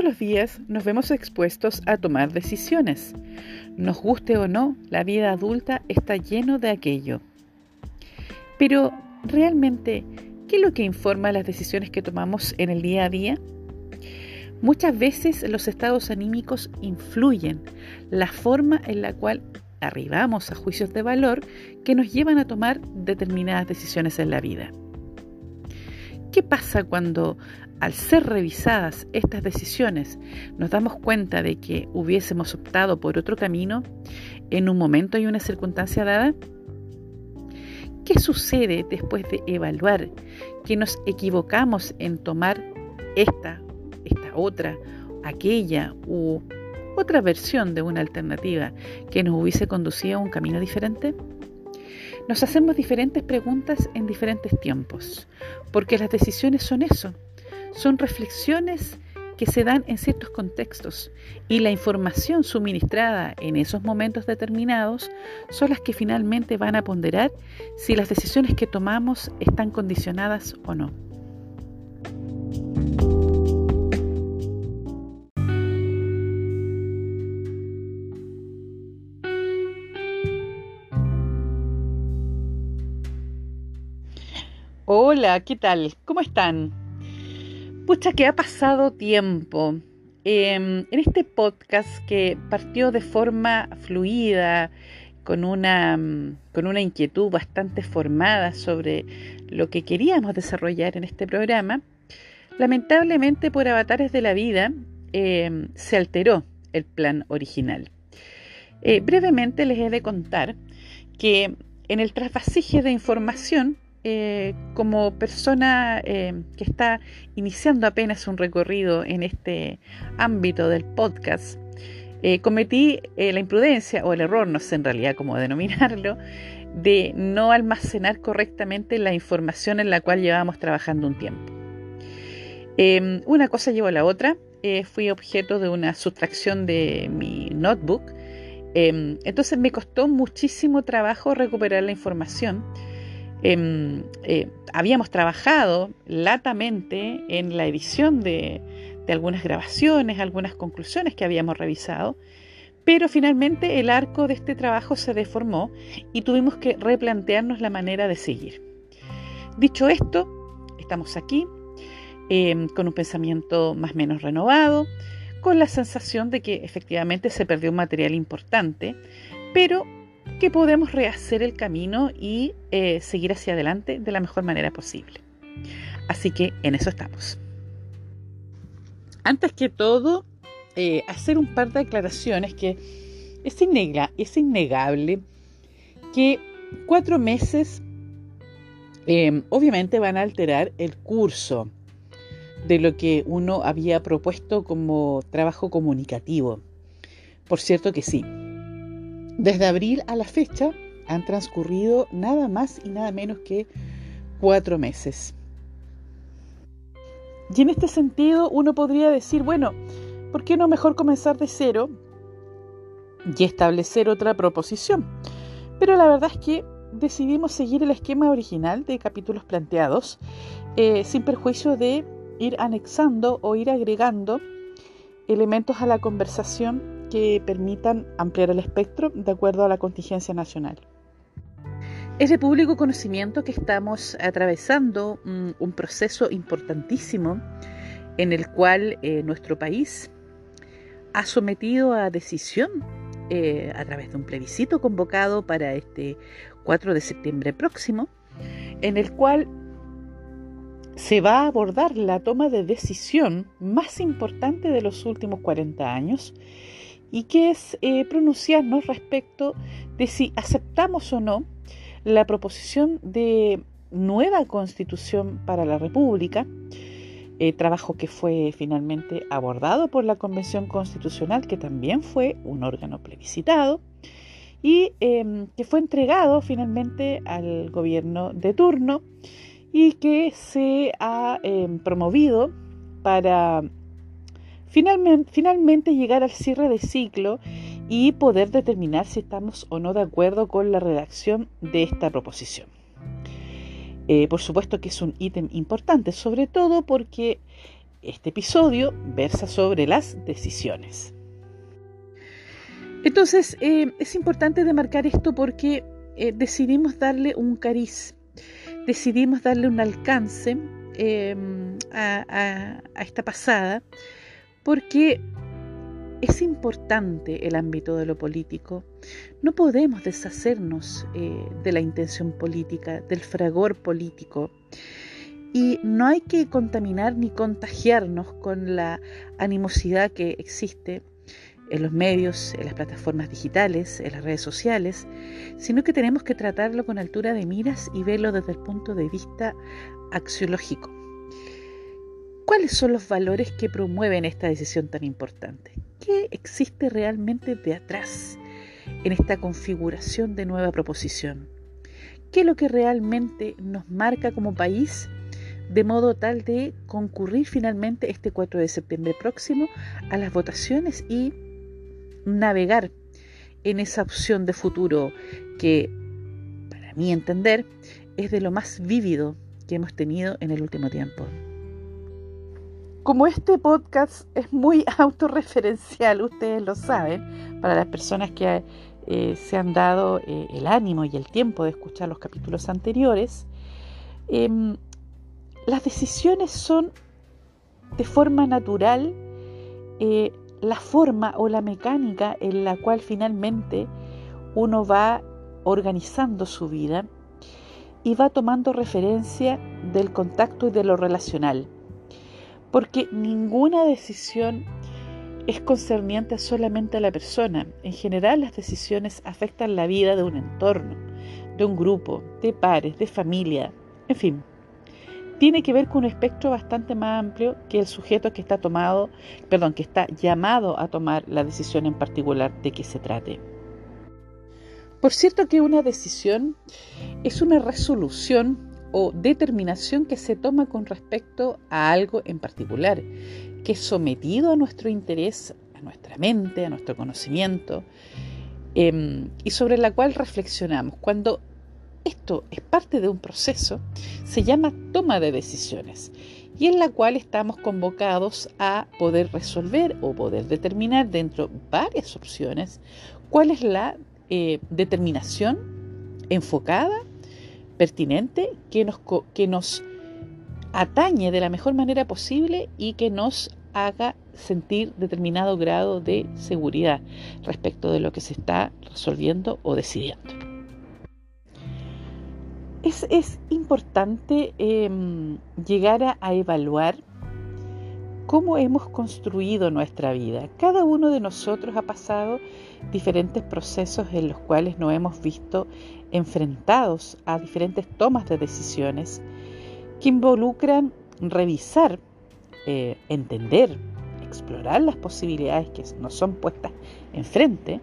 Todos los días nos vemos expuestos a tomar decisiones. Nos guste o no, la vida adulta está lleno de aquello. Pero, ¿realmente qué es lo que informa las decisiones que tomamos en el día a día? Muchas veces los estados anímicos influyen la forma en la cual arribamos a juicios de valor que nos llevan a tomar determinadas decisiones en la vida. ¿Qué pasa cuando al ser revisadas estas decisiones nos damos cuenta de que hubiésemos optado por otro camino en un momento y una circunstancia dada? ¿Qué sucede después de evaluar que nos equivocamos en tomar esta, esta otra, aquella u otra versión de una alternativa que nos hubiese conducido a un camino diferente? Nos hacemos diferentes preguntas en diferentes tiempos, porque las decisiones son eso, son reflexiones que se dan en ciertos contextos y la información suministrada en esos momentos determinados son las que finalmente van a ponderar si las decisiones que tomamos están condicionadas o no. Hola, ¿qué tal? ¿Cómo están? Pucha, que ha pasado tiempo. Em, en este podcast que partió de forma fluida, con una, con una inquietud bastante formada sobre lo que queríamos desarrollar en este programa, lamentablemente por avatares de la vida em, se alteró el plan original. Eh, brevemente les he de contar que en el trasvasije de información eh, como persona eh, que está iniciando apenas un recorrido en este ámbito del podcast, eh, cometí la imprudencia o el error, no sé en realidad cómo denominarlo, de no almacenar correctamente la información en la cual llevábamos trabajando un tiempo. Em, una cosa llevó a la otra, fui objeto de una sustracción de mi notebook, em, entonces me costó muchísimo trabajo recuperar la información Em, eh, habíamos trabajado latamente en la edición de, algunas grabaciones, algunas conclusiones que habíamos revisado, pero finalmente el arco de este trabajo se deformó y tuvimos que replantearnos la manera de seguir. Dicho esto, estamos aquí em, con un pensamiento más o menos renovado, con la sensación de que efectivamente se perdió un material importante, pero que podemos rehacer el camino y eh, seguir hacia adelante de la mejor manera posible. Así que en eso estamos. Antes que todo, eh, hacer un par de aclaraciones que es, es innegable que cuatro meses em, obviamente van a alterar el curso de lo que uno había propuesto como trabajo comunicativo. Por cierto que sí, desde abril a la fecha han transcurrido nada más y nada menos que cuatro meses. Y en este sentido uno podría decir, bueno, ¿por qué no mejor comenzar de cero y establecer otra proposición? Pero la verdad es que decidimos seguir el esquema original de capítulos planteados, eh, sin perjuicio de ir anexando o ir agregando elementos a la conversación que permitan ampliar el espectro de acuerdo a la contingencia nacional. Es de público conocimiento que estamos atravesando un, proceso importantísimo en el cual eh, nuestro país ha sometido a decisión eh, a través de un plebiscito convocado para este 4 de septiembre próximo, en el cual se va a abordar la toma de decisión más importante de los últimos 40 años y que es eh, pronunciarnos respecto de si aceptamos o no la proposición de nueva constitución para la República, eh, trabajo que fue finalmente abordado por la Convención Constitucional, que también fue un órgano plebiscitado, y em, que fue entregado finalmente al gobierno de turno y que se ha em, promovido para Finalmente, llegar al cierre de ciclo y poder determinar si estamos o no de acuerdo con la redacción de esta proposición. Eh, por supuesto que es un ítem importante, sobre todo porque este episodio versa sobre las decisiones. Entonces, eh, es importante demarcar esto porque eh, decidimos darle un cariz, decidimos darle un alcance em, a, esta pasada, porque es importante el ámbito de lo político. No podemos deshacernos eh, de la intención política, del fragor político. Y no hay que contaminar ni contagiarnos con la animosidad que existe en los medios, en las plataformas digitales, en las redes sociales, sino que tenemos que tratarlo con altura de miras y verlo desde el punto de vista axiológico. ¿Cuáles son los valores que promueven esta decisión tan importante? ¿Qué existe realmente de atrás en esta configuración de nueva proposición? ¿Qué es lo que realmente nos marca como país de modo tal de concurrir finalmente este 4 de septiembre próximo a las votaciones y navegar en esa opción de futuro que, para mi entender, es de lo más vívido que hemos tenido en el último tiempo. Como este podcast es muy autorreferencial, ustedes lo saben, para las personas que eh, se han dado eh, el ánimo y el tiempo de escuchar los capítulos anteriores, em, las decisiones son de forma natural eh, la forma o la mecánica en la cual finalmente uno va organizando su vida y va tomando referencia del contacto y de lo relacional. Porque ninguna decisión es concerniente solamente a la persona. En general las decisiones afectan la vida de un entorno, de un grupo, de pares, de familia, en fin tiene que ver con un espectro bastante más amplio que el sujeto que está tomado, perdón, que está llamado a tomar la decisión en particular de que se trate. Por cierto que una decisión es una resolución o determinación que se toma con respecto a algo en particular, que es sometido a nuestro interés, a nuestra mente, a nuestro conocimiento, em, y sobre la cual reflexionamos. Cuando esto es parte de un proceso, se llama toma de decisiones y en la cual estamos convocados a poder resolver o poder determinar dentro de varias opciones cuál es la eh, determinación enfocada, pertinente, que nos, que nos atañe de la mejor manera posible y que nos haga sentir determinado grado de seguridad respecto de lo que se está resolviendo o decidiendo es, importante em, llegar a, evaluar cómo hemos construido nuestra vida. Cada uno de nosotros ha pasado diferentes procesos en los cuales nos hemos visto enfrentados a diferentes tomas de decisiones que involucran revisar, eh, entender, explorar las posibilidades que nos son puestas enfrente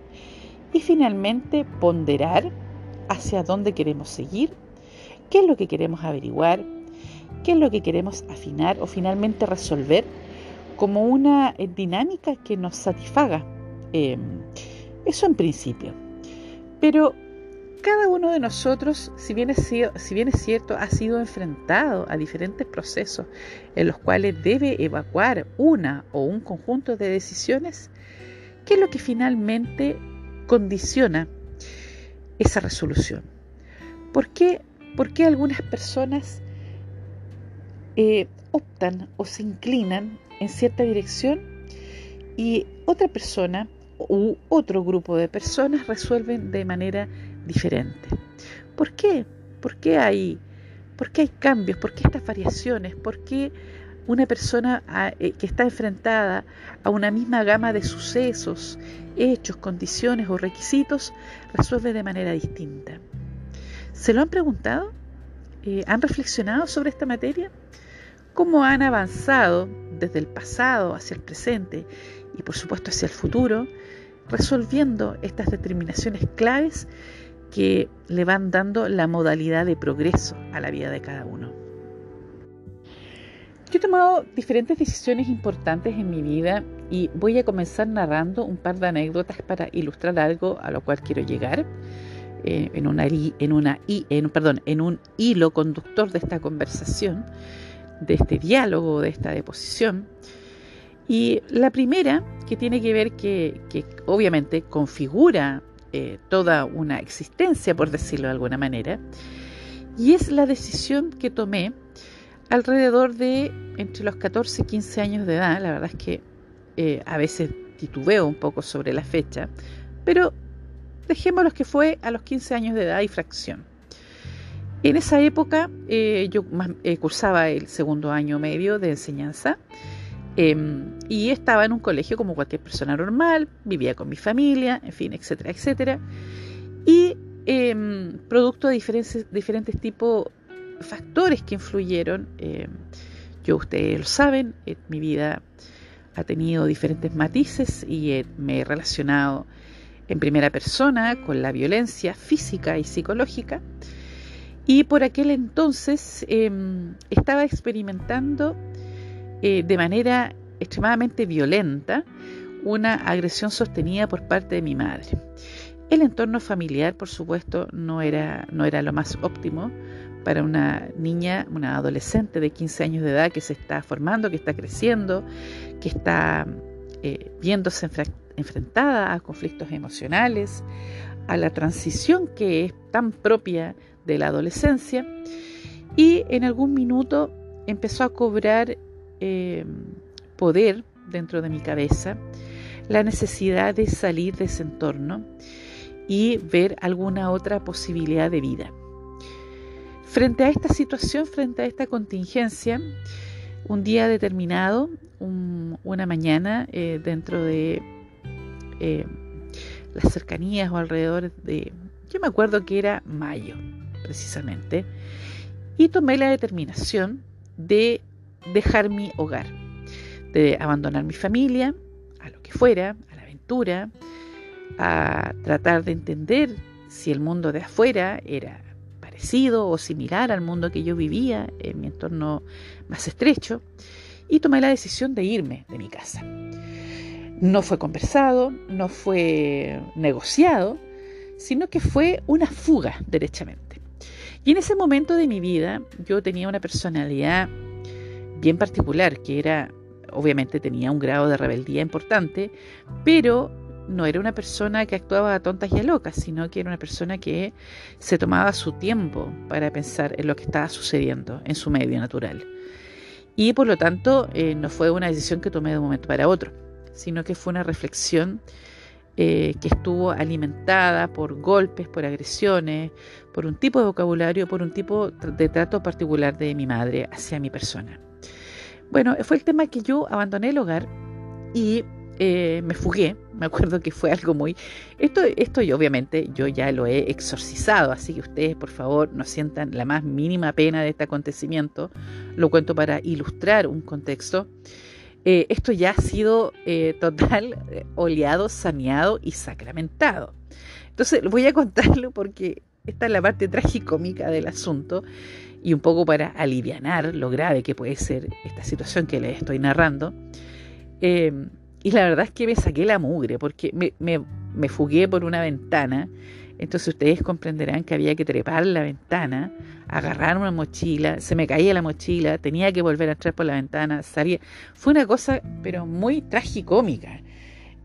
y finalmente ponderar hacia dónde queremos seguir qué es lo que queremos averiguar, qué es lo que queremos afinar o finalmente resolver como una eh, dinámica que nos satisfaga. Em, eso en principio. Pero cada uno de nosotros, si bien, es, cierto, ha sido enfrentado a diferentes procesos en los cuales debe evacuar una o un conjunto de decisiones, ¿qué es lo que finalmente condiciona esa resolución? ¿Por qué ¿Por qué algunas personas eh, optan o se inclinan en cierta dirección y otra persona u otro grupo de personas resuelven de manera diferente? ¿Por qué? ¿Por qué hay, por qué hay cambios? ¿Por qué estas variaciones? ¿Por qué una persona ah, eh, que está enfrentada a una misma gama de sucesos, hechos, condiciones o requisitos resuelve de manera distinta? ¿Se lo han preguntado? Eh, ¿Han reflexionado sobre esta materia? ¿Cómo han avanzado desde el pasado hacia el presente y por supuesto hacia el futuro, resolviendo estas determinaciones claves que le van dando la modalidad de progreso a la vida de cada uno? Yo he tomado diferentes decisiones importantes en mi vida y voy a comenzar narrando un par de anécdotas para ilustrar algo a lo cual quiero llegar. Eh, en, una, en, una, en, perdón, en un hilo conductor de esta conversación, de este diálogo, de esta deposición. Y la primera, que tiene que ver que, obviamente configura eh, toda una existencia, por decirlo de alguna manera, y es la decisión que tomé alrededor de entre los 14 y 15 años de edad. La verdad es que eh, a veces titubeo un poco sobre la fecha, pero dejémoslo que fue a los 15 años de edad y fracción. En esa época eh, yo cursaba el segundo año medio de enseñanza em, y estaba en un colegio como cualquier persona normal, vivía con mi familia, en fin, etcétera, etcétera. Y em, producto de diferentes, diferentes tipos factores que influyeron, em, yo ustedes lo saben, mi vida ha tenido diferentes matices y me he relacionado en primera persona con la violencia física y psicológica y por aquel entonces estaba experimentando eh, de manera extremadamente violenta una agresión sostenida por parte de mi madre. El entorno familiar, por supuesto, no era, no era lo más óptimo para una niña, una adolescente de 15 años de edad que se está formando, que está creciendo, que está eh, viéndose enfrentada a conflictos emocionales, a la transición que es tan propia de la adolescencia y en algún minuto empezó a cobrar eh, poder dentro de mi cabeza la necesidad de salir de ese entorno y ver alguna otra posibilidad de vida. Frente a esta situación, frente a esta contingencia, un día determinado, una mañana eh, dentro de eh, las cercanías o alrededor de, yo me acuerdo que era mayo, precisamente, y tomé la determinación de dejar mi hogar, de abandonar mi familia, a lo que fuera, a la aventura, a tratar de entender si el mundo de afuera era parecido o similar al mundo que yo vivía en mi entorno más estrecho, y tomé la decisión de irme de mi casa. No fue conversado, no fue negociado, sino que fue una fuga derechamente. Y en ese momento de mi vida yo tenía una personalidad bien particular, que era, obviamente tenía un grado de rebeldía importante, pero no era una persona que actuaba a tontas y a locas, sino que era una persona que se tomaba su tiempo para pensar en lo que estaba sucediendo en su medio natural. Y por lo tanto, eh, no fue una decisión que tomé de un momento para otro, sino que fue una reflexión eh, que estuvo alimentada por golpes, por agresiones, por un tipo de vocabulario, por un tipo de trato particular de mi madre hacia mi persona. Bueno, fue el tema que yo abandoné el hogar y eh, me fugué. Me acuerdo que fue algo muy... Esto, esto y obviamente yo ya lo he exorcizado, así que ustedes por favor no sientan la más mínima pena de este acontecimiento. Lo cuento para ilustrar un contexto. Eh, esto ya ha sido eh, total, oleado, saneado y sacramentado. Entonces voy a contarlo porque esta es la parte tragicómica del asunto y un poco para aliviar lo grave que puede ser esta situación que les estoy narrando. y la verdad es que me saqué la mugre porque me, me fugué por una ventana entonces ustedes comprenderán que había que trepar la ventana, agarrar una mochila, se me caía la mochila, tenía que volver a entrar por la ventana, salía. Fue una cosa, pero muy tragicómica.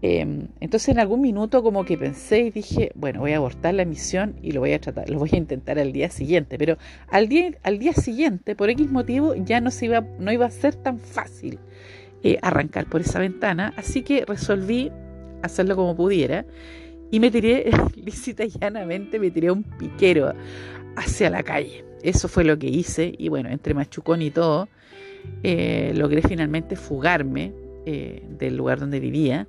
Em, entonces en algún minuto como que pensé y dije, bueno, voy a abortar la misión y lo voy a tratar, lo voy a intentar al día siguiente. Pero al día, al día siguiente, por X motivo, ya no, iba, no iba a ser tan fácil eh, arrancar por esa ventana, así que resolví hacerlo como pudiera y me tiré, lícita y llanamente, me tiré un piquero hacia la calle. Eso fue lo que hice y bueno, entre machucón y todo, eh, logré finalmente fugarme eh, del lugar donde vivía.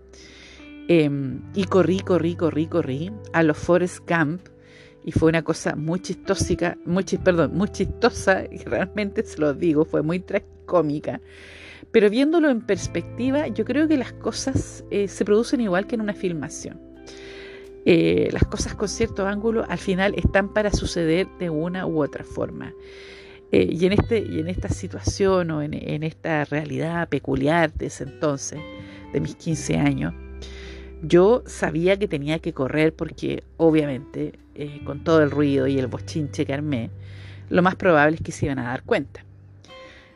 Em, y corrí, corrí, corrí, corrí a los Forest Camp y fue una cosa muy chistosa, muy, perdón, muy chistosa, y realmente se lo digo, fue muy cómica. Pero viéndolo en perspectiva, yo creo que las cosas eh, se producen igual que en una filmación. Eh, las cosas con cierto ángulo al final están para suceder de una u otra forma. Eh, y, en este, y en esta situación o en, esta realidad peculiar de ese entonces, de mis 15 años, yo sabía que tenía que correr porque obviamente eh, con todo el ruido y el bochinche que armé, lo más probable es que se iban a dar cuenta.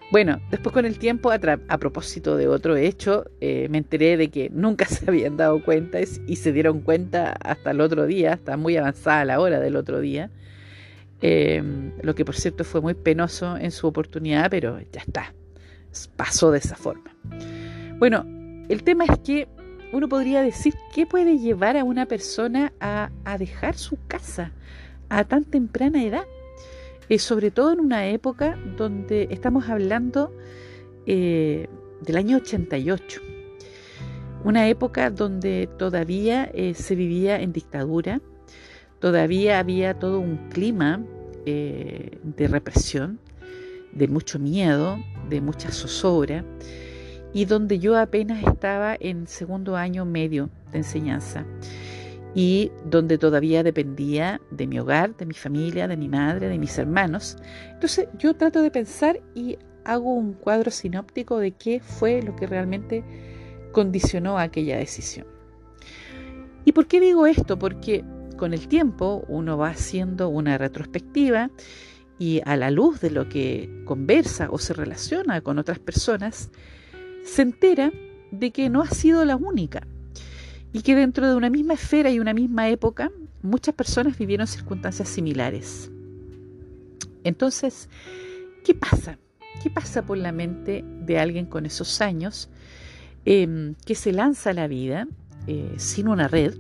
Bueno, después con el tiempo, a, propósito de otro hecho, eh, me enteré de que nunca se habían dado cuenta y se dieron cuenta hasta el otro día, hasta muy avanzada la hora del otro día. Eh, lo que por cierto fue muy penoso en su oportunidad, pero ya está, pasó de esa forma. Bueno, el tema es que uno podría decir, ¿qué puede llevar a una persona a, dejar su casa a tan temprana edad? Eh, sobre todo en una época donde estamos hablando eh, del año 88, una época donde todavía eh, se vivía en dictadura, todavía había todo un clima de represión, de mucho miedo, de mucha zozobra, y donde yo apenas estaba en segundo año medio de enseñanza y donde todavía dependía de mi hogar, de mi familia, de mi madre, de mis hermanos. Entonces yo trato de pensar y hago un cuadro sinóptico de qué fue lo que realmente condicionó aquella decisión. ¿Y por qué digo esto? Porque con el tiempo uno va haciendo una retrospectiva y a la luz de lo que conversa o se relaciona con otras personas, se entera de que no ha sido la única y que dentro de una misma esfera y una misma época muchas personas vivieron circunstancias similares. Entonces, ¿qué pasa? ¿Qué pasa por la mente de alguien con esos años em, que se lanza a la vida eh, sin una red,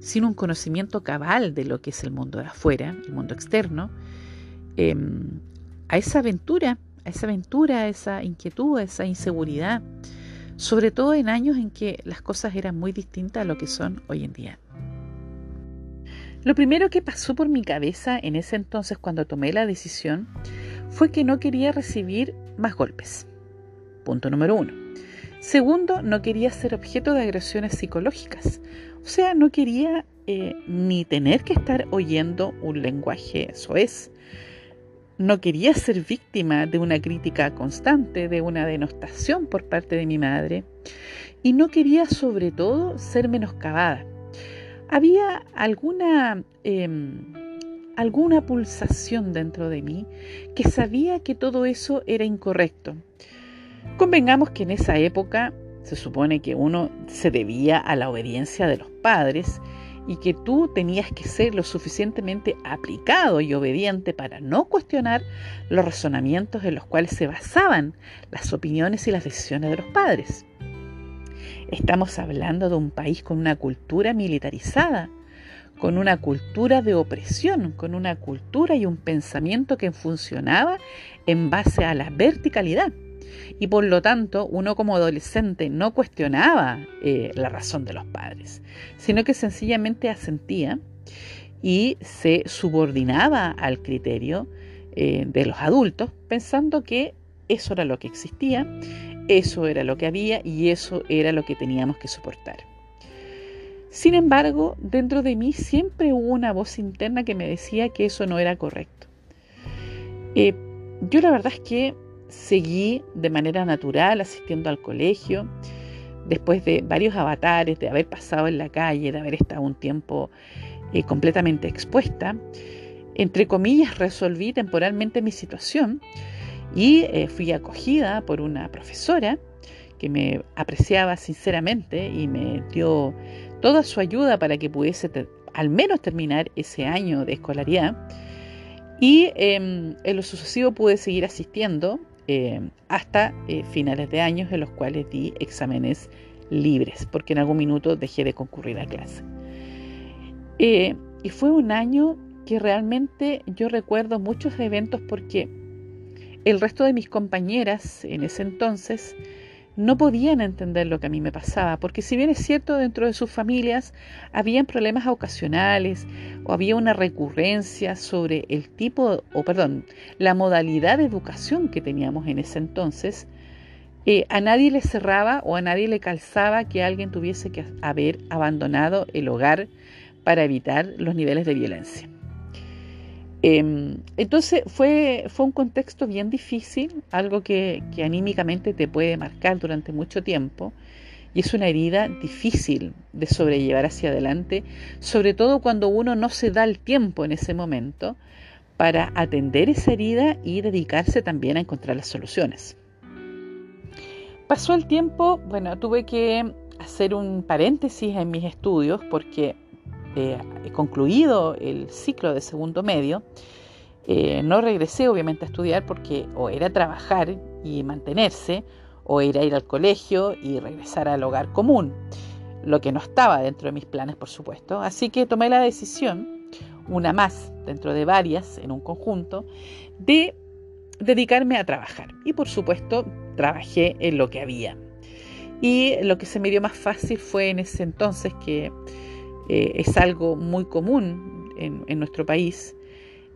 sin un conocimiento cabal de lo que es el mundo de afuera, el mundo externo, em, a esa aventura, a esa aventura, esa inquietud, esa inseguridad? sobre todo en años en que las cosas eran muy distintas a lo que son hoy en día. Lo primero que pasó por mi cabeza en ese entonces cuando tomé la decisión fue que no quería recibir más golpes. Punto número uno. Segundo, no quería ser objeto de agresiones psicológicas. O sea, no quería eh, ni tener que estar oyendo un lenguaje soez, no quería ser víctima de una crítica constante, de una denostación por parte de mi madre, y no quería sobre todo ser menoscabada. Había alguna, em, alguna pulsación dentro de mí que sabía que todo eso era incorrecto. Convengamos que en esa época se supone que uno se debía a la obediencia de los padres y que tú tenías que ser lo suficientemente aplicado y obediente para no cuestionar los razonamientos en los cuales se basaban las opiniones y las decisiones de los padres. Estamos hablando de un país con una cultura militarizada, con una cultura de opresión, con una cultura y un pensamiento que funcionaba en base a la verticalidad y por lo tanto uno como adolescente no cuestionaba eh, la razón de los padres, sino que sencillamente asentía y se subordinaba al criterio eh, de los adultos pensando que eso era lo que existía, eso era lo que había y eso era lo que teníamos que soportar. Sin embargo, dentro de mí siempre hubo una voz interna que me decía que eso no era correcto. Eh, yo la verdad es que seguí de manera natural asistiendo al colegio, después de varios avatares, de haber pasado en la calle, de haber estado un tiempo eh, completamente expuesta, entre comillas resolví temporalmente mi situación y eh, fui acogida por una profesora que me apreciaba sinceramente y me dio toda su ayuda para que pudiese al menos terminar ese año de escolaridad. Y em, en lo sucesivo pude seguir asistiendo eh, hasta eh, finales de años en los cuales di exámenes libres, porque en algún minuto dejé de concurrir a clase. Eh, y fue un año que realmente yo recuerdo muchos eventos porque el resto de mis compañeras en ese entonces no podían entender lo que a mí me pasaba, porque si bien es cierto dentro de sus familias habían problemas ocasionales o había una recurrencia sobre el tipo, o perdón, la modalidad de educación que teníamos en ese entonces, eh, a nadie le cerraba o a nadie le calzaba que alguien tuviese que haber abandonado el hogar para evitar los niveles de violencia. Em, entonces fue, fue un contexto bien difícil, algo que, que, anímicamente te puede marcar durante mucho tiempo y es una herida difícil de sobrellevar hacia adelante, sobre todo cuando uno no se da el tiempo en ese momento para atender esa herida y dedicarse también a encontrar las soluciones. Pasó el tiempo, bueno, tuve que hacer un paréntesis en mis estudios porque eh, concluido el ciclo de segundo medio. Eh, no regresé obviamente a estudiar porque o era trabajar y mantenerse o era ir al colegio y regresar al hogar común, lo que no estaba dentro de mis planes por supuesto. Así que tomé la decisión, una más dentro de varias en un conjunto, de dedicarme a trabajar. Y por supuesto trabajé en lo que había. Y lo que se me dio más fácil fue en ese entonces, que eh, es algo muy común en, nuestro país,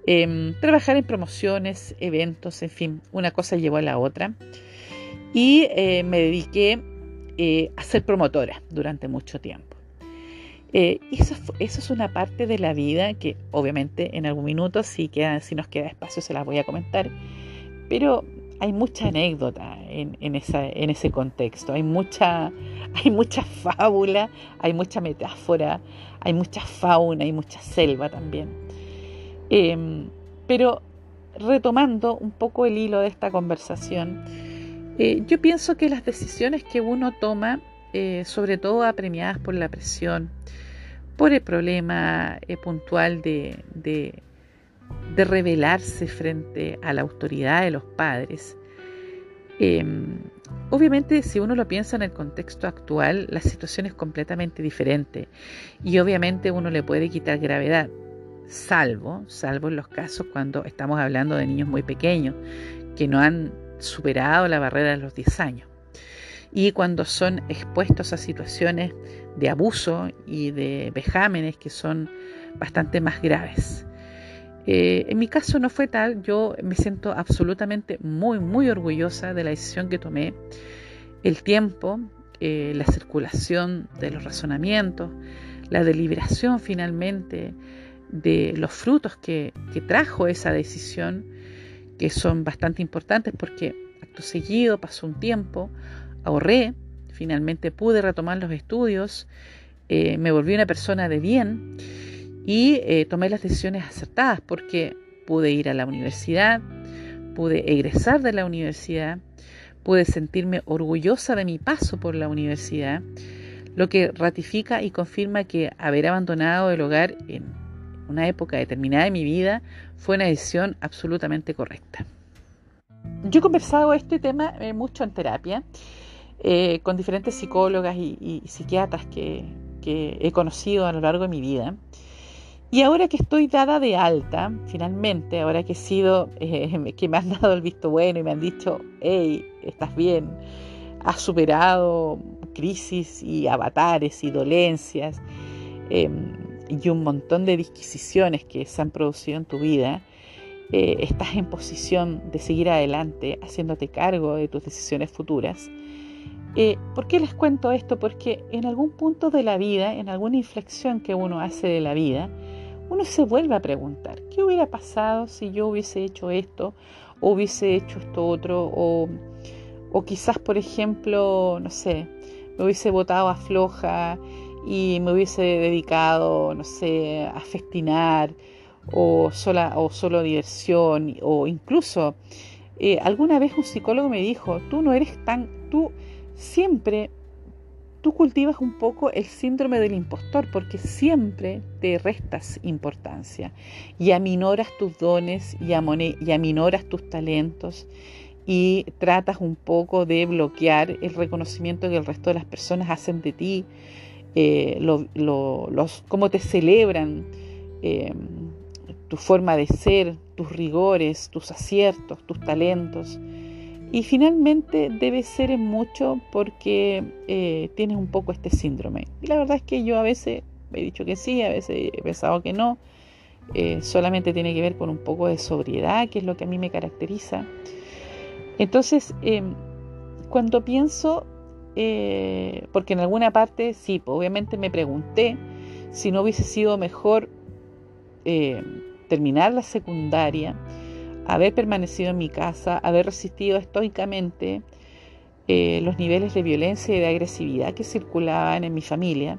em, trabajar en promociones, eventos, en fin, una cosa llevó a la otra. Y eh, me dediqué eh, a ser promotora durante mucho tiempo. eso, eso, es una parte de la vida que obviamente en algún minuto, si, queda, si nos queda espacio, se las voy a comentar. Pero hay mucha anécdota en, ese contexto, hay mucha, hay mucha fábula, hay mucha metáfora, hay mucha fauna, hay mucha selva también. Em, pero retomando un poco el hilo de esta conversación, eh, yo pienso que las decisiones que uno toma, eh, sobre todo apremiadas por la presión, por el problema eh, puntual de rebelarse frente a la autoridad de los padres. Em, obviamente, si uno lo piensa en el contexto actual, la situación es completamente diferente y obviamente uno le puede quitar gravedad, salvo, salvo en los casos cuando estamos hablando de niños muy pequeños que no han superado la barrera de los 10 años y cuando son expuestos a situaciones de abuso y de vejámenes que son bastante más graves. Eh, en mi caso no fue tal, yo me siento absolutamente muy, muy orgullosa de la decisión que tomé. El tiempo, eh, la circulación de los razonamientos, la deliberación finalmente de los frutos que, trajo esa decisión, que son bastante importantes porque acto seguido pasó un tiempo, ahorré, finalmente pude retomar los estudios, eh, me volví una persona de bien y eh, tomé las decisiones acertadas porque pude ir a la universidad, pude egresar de la universidad, pude sentirme orgullosa de mi paso por la universidad, lo que ratifica y confirma que haber abandonado el hogar en una época determinada de mi vida fue una decisión absolutamente correcta. Yo he conversado este tema eh, mucho en terapia eh, con diferentes psicólogas y, psiquiatras que he conocido a lo largo de mi vida. Y ahora que estoy dada de alta, finalmente, ahora que he sido, eh, que me han dado el visto bueno y me han dicho, hey, estás bien, has superado crisis y avatares y dolencias em, y un montón de disquisiciones que se han producido en tu vida, eh, estás en posición de seguir adelante haciéndote cargo de tus decisiones futuras. Eh, ¿Por qué les cuento esto? Porque en algún punto de la vida, en alguna inflexión que uno hace de la vida, uno se vuelve a preguntar, ¿qué hubiera pasado si yo hubiese hecho esto o hubiese hecho esto otro? O, o quizás, por ejemplo, no sé, me hubiese votado a floja y me hubiese dedicado, no sé, a festinar o, sola, o solo diversión o incluso eh, alguna vez un psicólogo me dijo, tú no eres tan, tú siempre tú cultivas un poco el síndrome del impostor porque siempre te restas importancia y aminoras tus dones y, aminoras tus talentos y tratas un poco de bloquear el reconocimiento que el resto de las personas hacen de ti, eh, los, cómo te celebran eh, tu forma de ser, tus rigores, tus aciertos, tus talentos. Y finalmente debe ser en mucho porque eh, tienes un poco este síndrome. Y la verdad es que yo a veces he dicho que sí, a veces he pensado que no. Eh, solamente tiene que ver con un poco de sobriedad, que es lo que a mí me caracteriza. Entonces, em, cuando pienso, eh, porque en alguna parte, sí, obviamente me pregunté si no hubiese sido mejor terminar la secundaria haber permanecido en mi casa, haber resistido estoicamente eh, los niveles de violencia y de agresividad que circulaban en mi familia,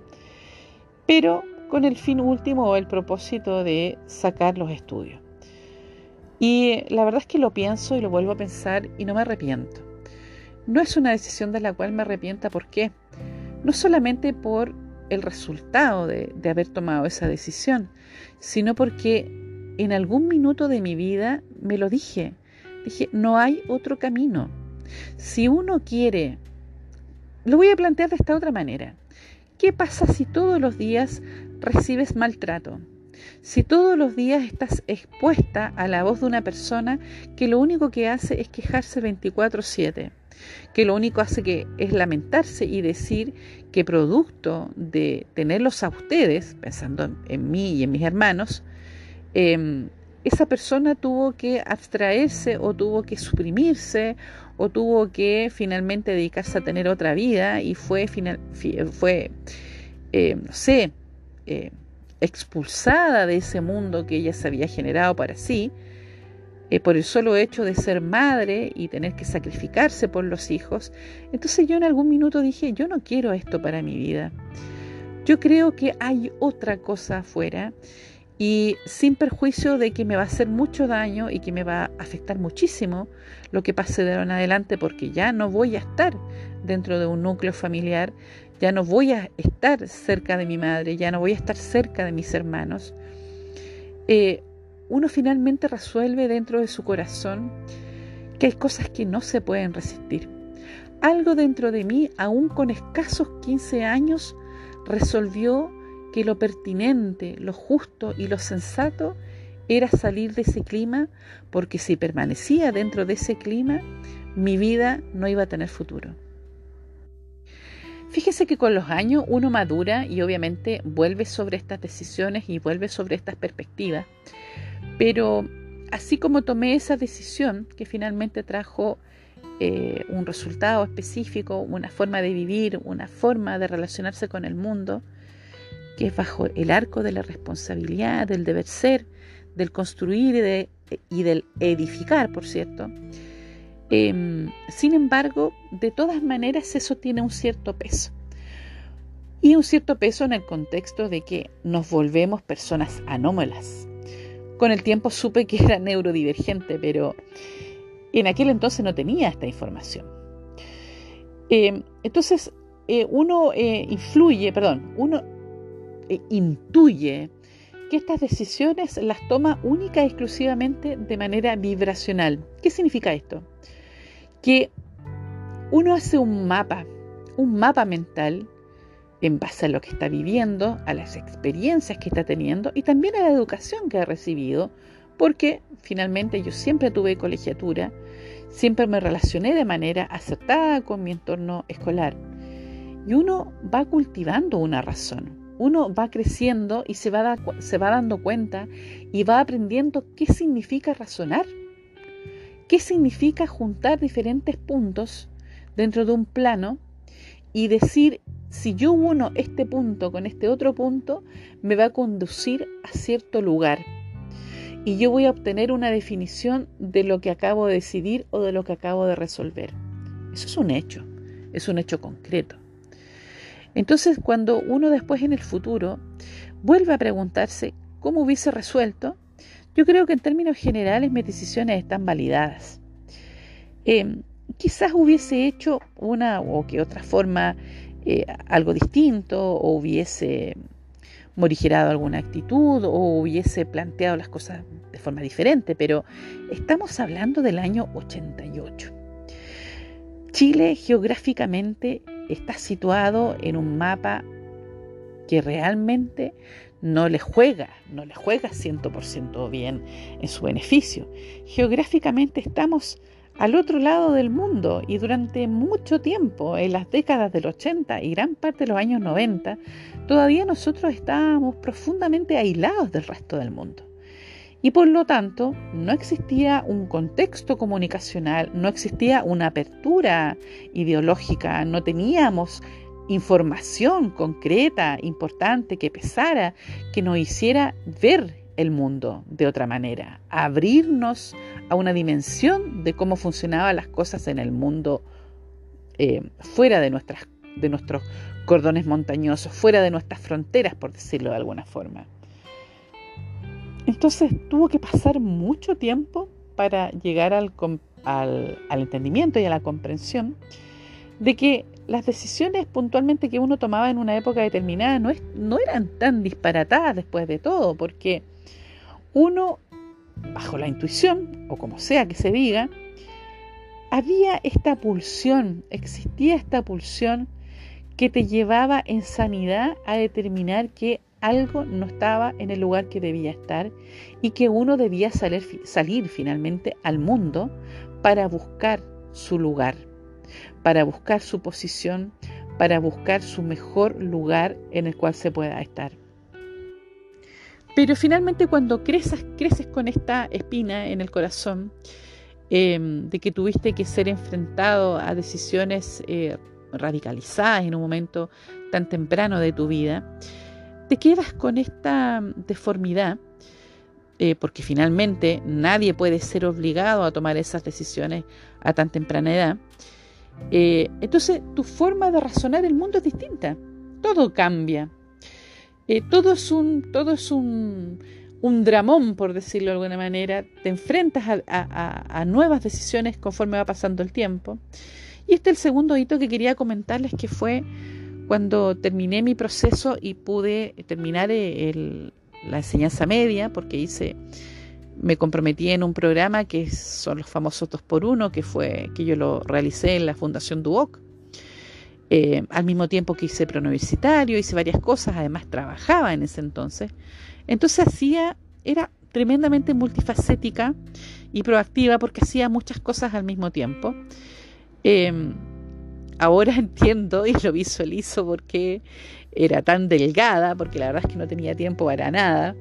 pero con el fin último o el propósito de sacar los estudios. Y la verdad es que lo pienso y lo vuelvo a pensar y no me arrepiento. No es una decisión de la cual me arrepienta, ¿por qué? No solamente por el resultado de haber tomado esa decisión, sino porque en algún minuto de mi vida me lo dije. Dije, no hay otro camino. Si uno quiere, lo voy a plantear de esta otra manera. ¿Qué pasa si todos los días recibes maltrato? Si todos los días estás expuesta a la voz de una persona que lo único que hace es quejarse 24/7, que lo único hace que es lamentarse y decir que producto de tenerlos a ustedes, pensando en mí y en mis hermanos, em, esa persona tuvo que abstraerse o tuvo que suprimirse o tuvo que finalmente dedicarse a tener otra vida y fue, final, fue eh, no sé, eh, expulsada de ese mundo que ella se había generado para sí, eh, por el solo hecho de ser madre y tener que sacrificarse por los hijos. Entonces yo en algún minuto dije, yo no quiero esto para mi vida. Yo creo que hay otra cosa afuera y sin perjuicio de que me va a hacer mucho daño y que me va a afectar muchísimo lo que pase de ahora en adelante porque ya no voy a estar dentro de un núcleo familiar, ya no voy a estar cerca de mi madre, ya no voy a estar cerca de mis hermanos. Eh, uno finalmente resuelve dentro de su corazón que hay cosas que no se pueden resistir. Algo dentro de mí, aún con escasos 15 años, resolvió que lo pertinente, lo justo y lo sensato era salir de ese clima, porque si permanecía dentro de ese clima, mi vida no iba a tener futuro. Fíjese que con los años uno madura y obviamente vuelve sobre estas decisiones y vuelve sobre estas perspectivas, pero así como tomé esa decisión que finalmente trajo eh, un resultado específico, una forma de vivir, una forma de relacionarse con el mundo, que es bajo el arco de la responsabilidad, del deber ser, del construir y, del edificar, por cierto. Em, sin embargo, de todas maneras eso tiene un cierto peso. Y un cierto peso en el contexto de que nos volvemos personas anómalas. Con el tiempo supe que era neurodivergente, pero en aquel entonces no tenía esta información. Em, entonces, eh, uno eh, influye, perdón, uno e intuye que estas decisiones las toma única y exclusivamente de manera vibracional. ¿Qué significa esto? Que uno hace un mapa, un mapa mental en base a lo que está viviendo, a las experiencias que está teniendo y también a la educación que ha recibido, porque finalmente yo siempre tuve colegiatura, siempre me relacioné de manera acertada con mi entorno escolar. Y uno va cultivando una razón, uno va creciendo y se va, se va dando cuenta y va aprendiendo qué significa razonar, qué significa juntar diferentes puntos dentro de un plano y decir, si yo uno este punto con este otro punto, me va a conducir a cierto lugar. Y yo voy a obtener una definición de lo que acabo de decidir o de lo que acabo de resolver. Eso es un hecho, es un hecho concreto. Entonces, cuando uno después en el futuro vuelve a preguntarse cómo hubiese resuelto, yo creo que en términos generales mis decisiones están validadas. Em, quizás hubiese hecho una o que otra forma eh, algo distinto, o hubiese morigerado alguna actitud, o hubiese planteado las cosas de forma diferente, pero estamos hablando del año 88. Chile geográficamente está situado en un mapa que realmente no le juega, no le juega 100% bien en su beneficio. Geográficamente estamos al otro lado del mundo y durante mucho tiempo, en las décadas del 80 y gran parte de los años 90, todavía nosotros estábamos profundamente aislados del resto del mundo. Y por lo tanto, no existía un contexto comunicacional, no existía una apertura ideológica, no teníamos información concreta, importante, que pesara, que nos hiciera ver el mundo de otra manera, abrirnos a una dimensión de cómo funcionaban las cosas en el mundo eh, fuera de, nuestras, de nuestros cordones montañosos, fuera de nuestras fronteras, por decirlo de alguna forma. Entonces tuvo que pasar mucho tiempo para llegar al, entendimiento y a la comprensión de que las decisiones puntualmente que uno tomaba en una época determinada no, no eran tan disparatadas después de todo, porque uno, bajo la intuición, o como sea que se diga, había esta pulsión, existía esta pulsión que te llevaba en sanidad a determinar que algo no estaba en el lugar que debía estar y que uno debía salir, finalmente al mundo para buscar su lugar, para buscar su posición, para buscar su mejor lugar en el cual se pueda estar. Pero finalmente cuando creces, creces con esta espina en el corazón, em, de que tuviste que ser enfrentado a decisiones eh, radicalizadas en un momento tan temprano de tu vida, te quedas con esta deformidad, eh, porque finalmente nadie puede ser obligado a tomar esas decisiones a tan temprana edad. Eh, entonces tu forma de razonar el mundo es distinta, todo cambia. Eh, todo es un, todo es un, un, dramón, por decirlo de alguna manera. Te enfrentas a, a nuevas decisiones conforme va pasando el tiempo. Y este es el segundo hito que quería comentarles, que fue cuando terminé mi proceso y pude terminar eh, la enseñanza media, porque hice, me comprometí en un programa que son los famosos 2 por 1 que fue que yo lo realicé en la Fundación Duoc. Eh, al mismo tiempo que hice preuniversitario, hice varias cosas, además trabajaba en ese entonces. Entonces hacía, era tremendamente multifacética y proactiva porque hacía muchas cosas al mismo tiempo. Eh, ahora entiendo y lo visualizo porque era tan delgada, porque la verdad es que no tenía tiempo para nada.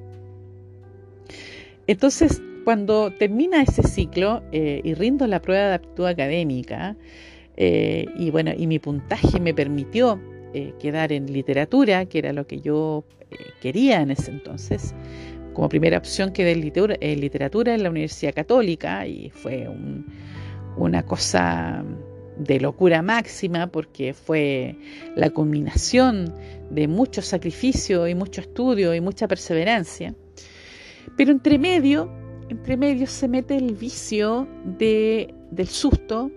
Entonces, cuando termina ese ciclo eh, y rindo la prueba de aptitud académica, eh, y bueno, y mi puntaje me permitió eh, quedar en literatura, que era lo que yo quería en ese entonces, como primera opción quedé en literatura, en, literatura en la Universidad Católica y fue una cosa de locura máxima porque fue la culminación de mucho sacrificio y mucho estudio y mucha perseverancia. Pero entre medio, entre medio se mete el vicio de, del susto,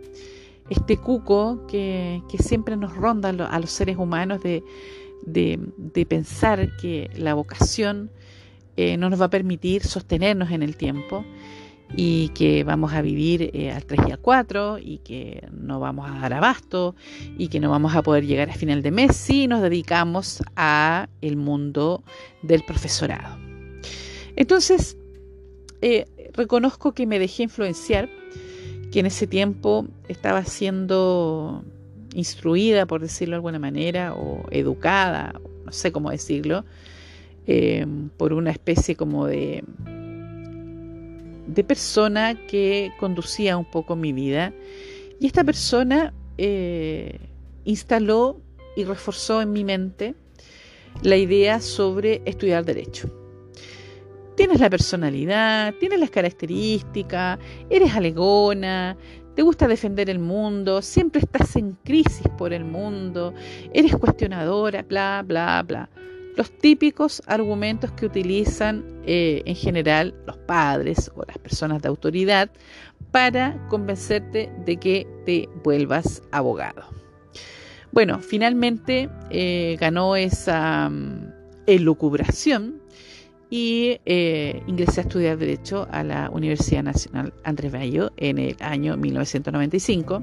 este cuco que, siempre nos ronda a los seres humanos de, pensar que la vocación eh, no nos va a permitir sostenernos en el tiempo y que vamos a vivir eh, al 3 y al 4 y que no vamos a dar abasto y que no vamos a poder llegar a final de mes si nos dedicamos a el mundo del profesorado. Entonces, eh, reconozco que me dejé influenciar, que en ese tiempo estaba siendo instruida, por decirlo de alguna manera, o educada, no sé cómo decirlo, eh, por una especie como de de persona que conducía un poco mi vida. Y esta persona eh, instaló y reforzó en mi mente la idea sobre estudiar derecho. Tienes la personalidad, tienes las características, eres alegona, te gusta defender el mundo, siempre estás en crisis por el mundo, eres cuestionadora, bla, bla, bla los típicos argumentos que utilizan eh, en general los padres o las personas de autoridad para convencerte de que te vuelvas abogado. Bueno, finalmente eh, ganó esa mm, elucubración y eh, ingresé a estudiar Derecho a la Universidad Nacional Andrés Bello en el año 1995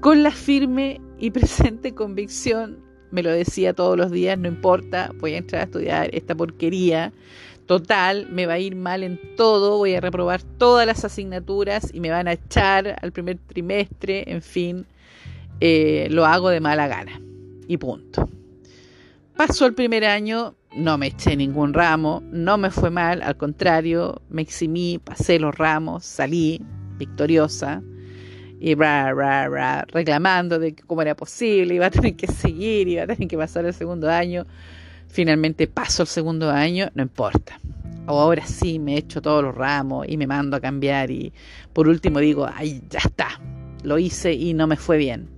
con la firme y presente convicción me lo decía todos los días, no importa, voy a entrar a estudiar esta porquería. Total, me va a ir mal en todo, voy a reprobar todas las asignaturas y me van a echar al primer trimestre, en fin, eh, lo hago de mala gana. Y punto. Pasó el primer año, no me eché ningún ramo, no me fue mal, al contrario, me eximí, pasé los ramos, salí victoriosa y reclamando de cómo era posible, iba a tener que seguir, iba a tener que pasar el segundo año. Finalmente paso el segundo año, no importa. Ahora sí me echo todos los ramos y me mando a cambiar y por último digo, ay, ya está, lo hice y no me fue bien.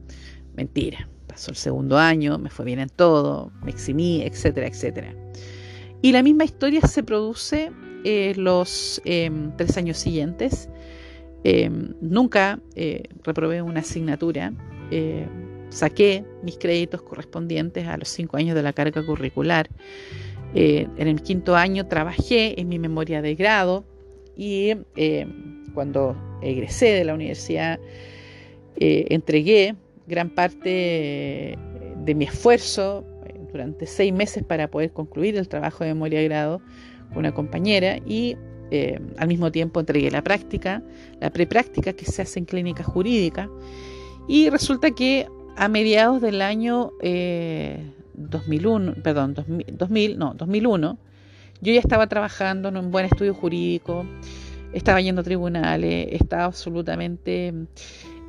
Mentira, pasó el segundo año, me fue bien en todo, me eximí, etcétera, etcétera. Y la misma historia se produce eh, los em, tres años siguientes. Em, nunca eh, reprobé una asignatura. Eh, saqué mis créditos correspondientes a los cinco años de la carga curricular. en el quinto año trabajé en mi memoria de grado y cuando egresé de la universidad entregué gran parte de mi esfuerzo durante seis meses para poder concluir el trabajo de memoria de grado con una compañera y eh, al mismo tiempo entregué la práctica, la prepráctica que se hace en clínica jurídica y resulta que a mediados del año 2001, eh, perdón, 2000, no, 2001, yo ya estaba trabajando en un buen estudio jurídico, estaba yendo a tribunales, estaba absolutamente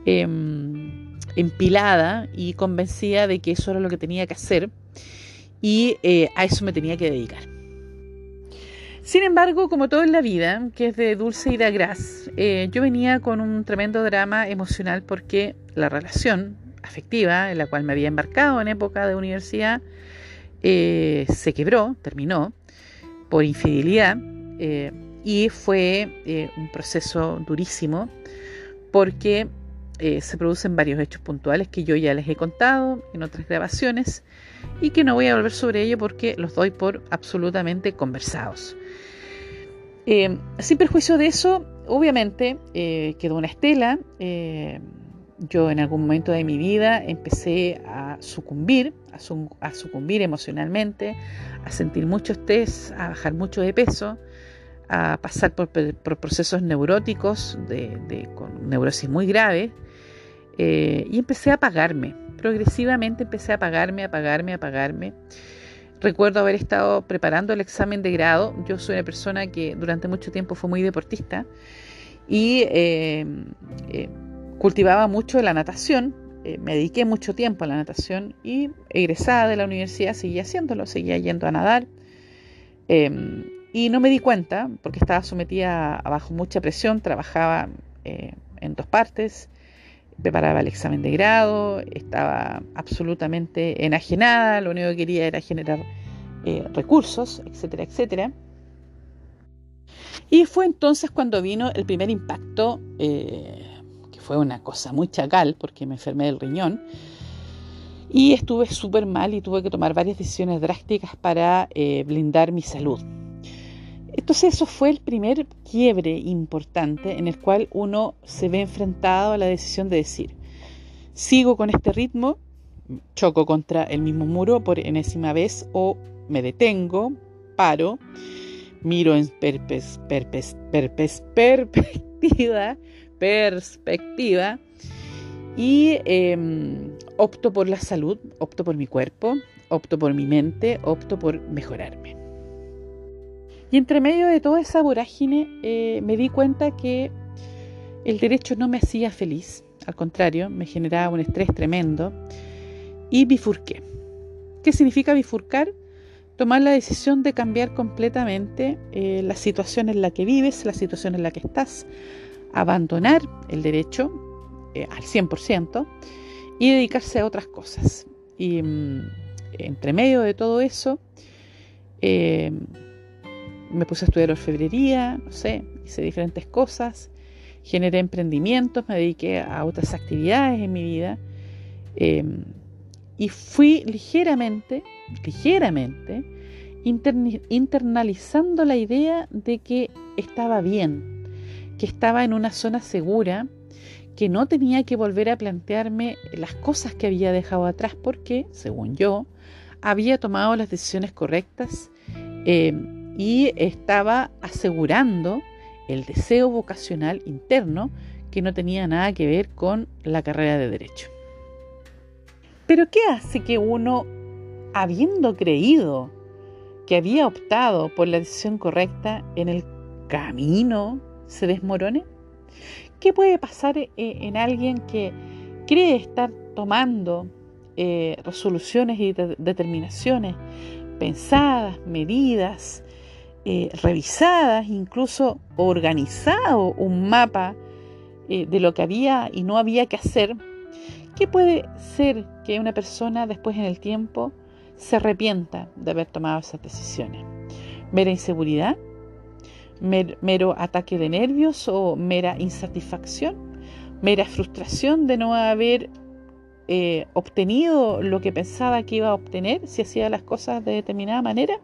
em, empilada y convencida de que eso era lo que tenía que hacer y eh, a eso me tenía que dedicar. Sin embargo, como todo en la vida, que es de dulce y de gras, eh, yo venía con un tremendo drama emocional porque la relación afectiva en la cual me había embarcado en época de universidad eh, se quebró, terminó por infidelidad y fue un proceso durísimo porque se producen varios hechos puntuales que yo ya les he contado en otras grabaciones y que no voy a volver sobre ello porque los doy por absolutamente conversados. Eh, sin perjuicio de eso, obviamente eh, quedó una estela. Eh, yo en algún momento de mi vida empecé a sucumbir, a, sucumbir emocionalmente, a sentir mucho estrés, a bajar mucho de peso, a pasar por, procesos neuróticos, de, con neurosis muy grave, y empecé a apagarme progresivamente empecé a apagarme, a apagarme, a apagarme. Recuerdo haber estado preparando el examen de grado. Yo soy una persona que durante mucho tiempo fue muy deportista y eh, eh, cultivaba mucho la natación. Eh, me dediqué mucho tiempo a la natación y egresada de la universidad seguía haciéndolo, seguía yendo a nadar. y no me di cuenta porque estaba sometida a, bajo mucha presión, trabajaba en dos partes preparaba el examen de grado, estaba absolutamente enajenada, lo único que quería era generar eh, recursos, etcétera, etcétera. Y fue entonces cuando vino el primer impacto, eh, que fue una cosa muy chacal, porque me enfermé del riñón, y estuve súper mal y tuve que tomar varias decisiones drásticas para eh, blindar mi salud. Entonces eso fue el primer quiebre importante en el cual uno se ve enfrentado a la decisión de decir, sigo con este ritmo, choco contra el mismo muro por enésima vez o me detengo, paro, miro en perspectiva, perspectiva y em, opto por la salud, opto por mi cuerpo, opto por mi mente, opto por mejorarme. Y entre medio de toda esa vorágine eh, me di cuenta que el derecho no me hacía feliz, al contrario, me generaba un estrés tremendo y bifurqué. ¿Qué significa bifurcar? Tomar la decisión de cambiar completamente eh, la situación en la que vives, la situación en la que estás, abandonar el derecho eh, al 100% y dedicarse a otras cosas. Y mm, entre medio de todo eso, me puse a estudiar orfebrería, no sé, hice diferentes cosas, generé emprendimientos, me dediqué a otras actividades en mi vida em, y fui ligeramente, ligeramente, internalizando la idea de que estaba bien, que estaba en una zona segura, que no tenía que volver a plantearme las cosas que había dejado atrás porque, según yo, había tomado las decisiones correctas. Em, y estaba asegurando el deseo vocacional interno que no tenía nada que ver con la carrera de derecho. Pero ¿qué hace que uno, habiendo creído que había optado por la decisión correcta en el camino, se desmorone? ¿Qué puede pasar eh, en alguien que cree estar tomando eh, resoluciones y determinaciones pensadas, medidas, eh, revisadas, incluso organizado un mapa eh, de lo que había y no había que hacer, ¿qué puede ser que una persona después en el tiempo se arrepienta de haber tomado esas decisiones? ¿Mera inseguridad? mero ataque de nervios o mera insatisfacción, mera frustración de no haber eh, obtenido lo que pensaba que iba a obtener si hacía las cosas de determinada manera.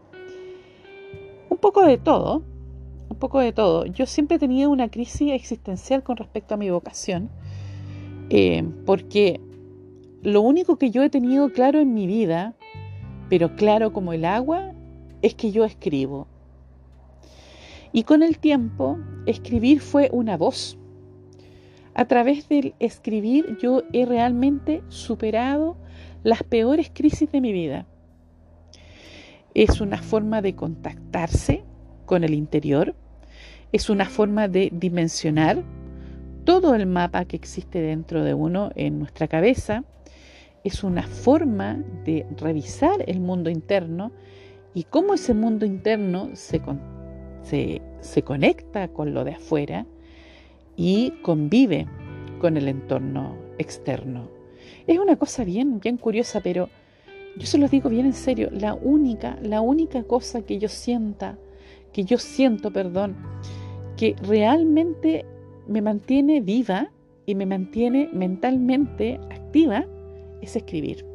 Poco de todo, un poco de todo. Yo siempre he tenido una crisis existencial con respecto a mi vocación, eh, porque lo único que yo he tenido claro en mi vida, pero claro como el agua, es que yo escribo. Y con el tiempo, escribir fue una voz. A través del escribir yo he realmente superado las peores crisis de mi vida. Es una forma de contactarse con el interior, es una forma de dimensionar todo el mapa que existe dentro de uno en nuestra cabeza, es una forma de revisar el mundo interno y cómo ese mundo interno se, se, conecta con lo de afuera y convive con el entorno externo. Es una cosa bien, bien curiosa, pero yo se los digo bien en serio, la única, la única cosa que yo sienta, que yo siento, perdón, que realmente me mantiene viva y me mantiene mentalmente activa, es escribir.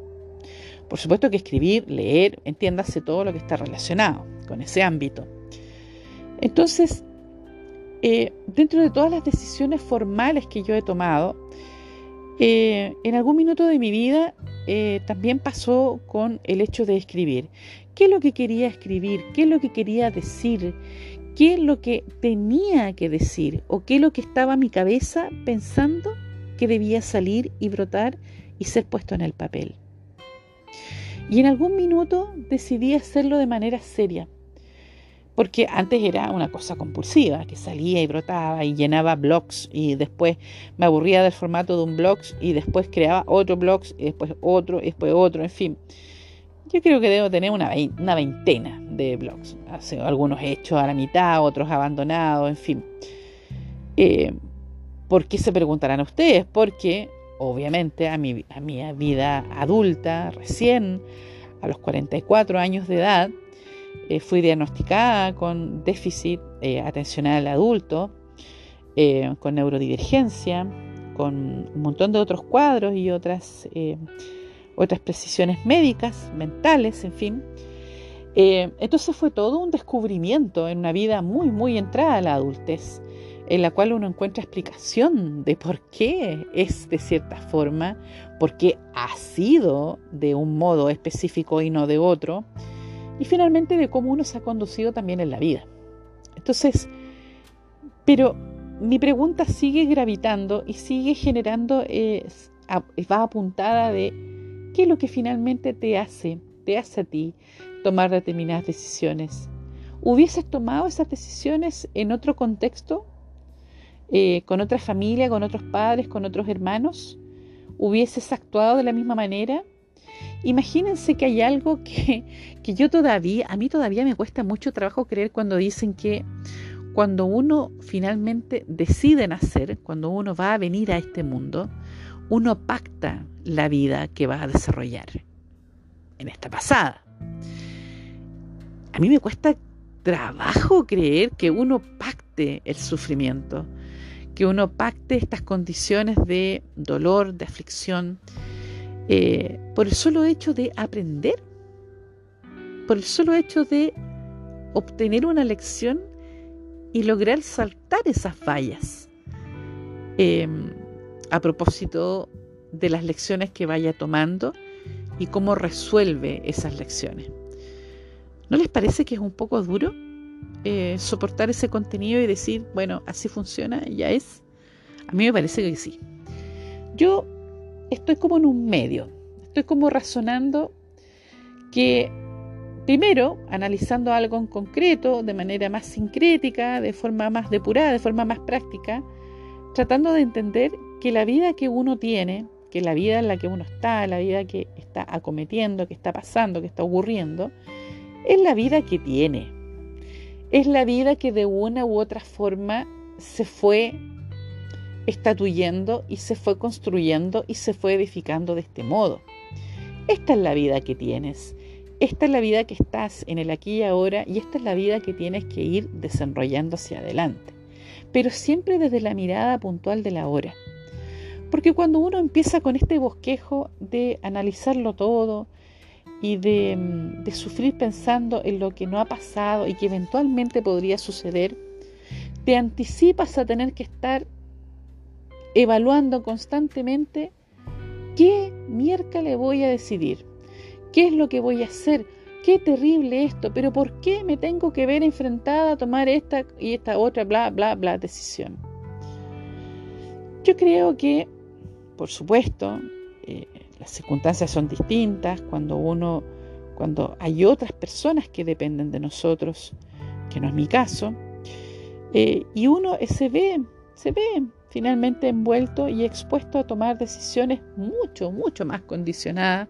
Por supuesto que escribir, leer, entiéndase todo lo que está relacionado con ese ámbito. Entonces, eh, dentro de todas las decisiones formales que yo he tomado, eh, en algún minuto de mi vida eh, también pasó con el hecho de escribir. ¿Qué es lo que quería escribir? ¿Qué es lo que quería decir? ¿Qué es lo que tenía que decir? ¿O qué es lo que estaba mi cabeza pensando que debía salir y brotar y ser puesto en el papel? Y en algún minuto decidí hacerlo de manera seria porque antes era una cosa compulsiva, que salía y brotaba y llenaba blogs y después me aburría del formato de un blog y después creaba otro blog y después otro y después otro, en fin. Yo creo que debo tener una, veintena de blogs, algunos hechos a la mitad, otros abandonados, en fin. Eh, ¿Por qué se preguntarán ustedes? Porque obviamente a mi, a mi vida adulta, recién, a los 44 años de edad, eh, fui diagnosticada con déficit eh, atencional al adulto, eh, con neurodivergencia, con un montón de otros cuadros y otras, otras precisiones médicas, mentales, en fin. entonces fue todo un descubrimiento en una vida muy, muy entrada a la adultez, en la cual uno encuentra explicación de por qué es de cierta forma, por qué ha sido de un modo específico y no de otro, y finalmente de cómo uno se ha conducido también en la vida. Entonces, pero mi pregunta sigue gravitando y sigue generando, va apuntada de qué es lo que finalmente te hace, te hace a ti tomar determinadas decisiones. ¿Hubieses tomado esas decisiones en otro contexto? Eh, ¿Con otra familia, con otros padres, con otros hermanos? ¿Hubieses actuado de la misma manera? Imagínense que hay algo que, yo todavía, a mí todavía me cuesta mucho trabajo creer cuando dicen que cuando uno finalmente decide nacer, cuando uno va a venir a este mundo, uno pacta la vida que va a desarrollar en esta pasada. A mí me cuesta trabajo creer que uno pacte el sufrimiento, que uno pacte estas condiciones de dolor, de aflicción, eh, por el solo hecho de aprender, por el solo hecho de obtener una lección y lograr saltar esas vallas. Em, a propósito de las lecciones que vaya tomando y cómo resuelve esas lecciones. ¿No les parece que es un poco duro eh, soportar ese contenido y decir, bueno, así funciona, ya es? A mí me parece que sí. Yo estoy como en un medio. Estoy como razonando que primero, analizando algo en concreto, de manera más sincrética, de forma más depurada, de forma más práctica, tratando de entender que la vida que uno tiene, que la vida en la que uno está, la vida que está acometiendo, que está pasando, que está ocurriendo, es la vida que tiene. Es la vida que de una u otra forma se fue estatuyendo y se fue construyendo y se fue edificando de este modo. Esta es la vida que tienes. esta es la vida que estás en el aquí y ahora y esta es la vida que tienes que ir desarrollando hacia adelante. Pero siempre desde la mirada puntual de la hora. Porque cuando uno empieza con este bosquejo de analizarlo todo y de, mm, de sufrir pensando en lo que no ha pasado y que eventualmente podría suceder, te anticipas a tener que estar evaluando constantemente qué mierda le voy a decidir, qué es lo que voy a hacer, qué terrible esto, pero ¿por qué me tengo que ver enfrentada a tomar esta y esta otra, bla, bla, bla, decisión? Yo creo que, por supuesto, eh, las circunstancias son distintas cuando uno, cuando hay otras personas que dependen de nosotros, que no es mi caso, eh, y uno se ve, se ve finalmente envuelto y expuesto a tomar decisiones mucho, mucho más condicionadas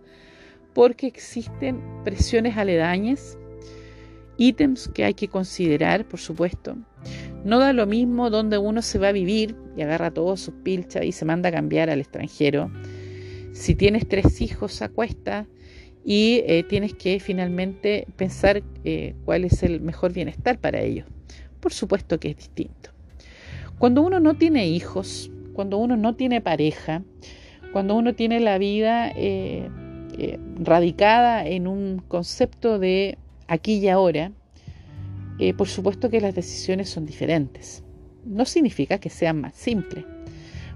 porque existen presiones aledañas, ítems que hay que considerar, por supuesto. No da lo mismo donde uno se va a vivir y agarra todos sus pilchas y se manda a cambiar al extranjero. Si tienes tres hijos a cuesta y eh, tienes que finalmente pensar eh, cuál es el mejor bienestar para ellos. Por supuesto que es distinto. Cuando uno no tiene hijos, cuando uno no tiene pareja, cuando uno tiene la vida eh, eh, radicada en un concepto de aquí y ahora, eh, por supuesto que las decisiones son diferentes. No significa que sean más simples,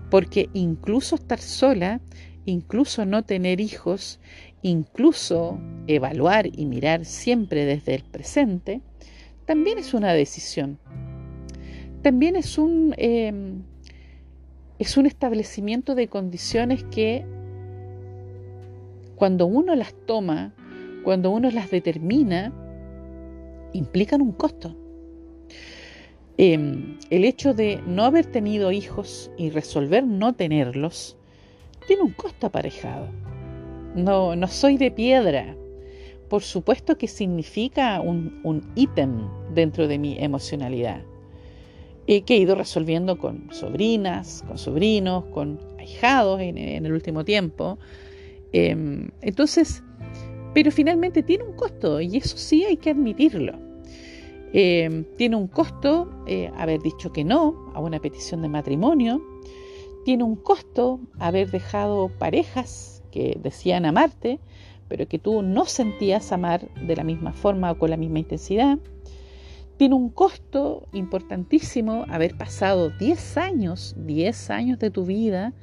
porque incluso estar sola, incluso no tener hijos, incluso evaluar y mirar siempre desde el presente, también es una decisión. También es un, em, es un establecimiento de condiciones que cuando uno las toma, cuando uno las determina, implican un costo. Em, el hecho de no haber tenido hijos y resolver no tenerlos tiene un costo aparejado. No, no soy de piedra, por supuesto que significa un ítem dentro de mi emocionalidad. Que he ido resolviendo con sobrinas, con sobrinos, con ahijados en, el último tiempo. Em, entonces, pero finalmente tiene un costo y eso sí hay que admitirlo. Em, tiene un costo eh, haber dicho que no a una petición de matrimonio. Tiene un costo haber dejado parejas que decían amarte pero que tú no sentías amar de la misma forma o con la misma intensidad. Tiene un costo importantísimo haber pasado 10 años, 10 años de tu vida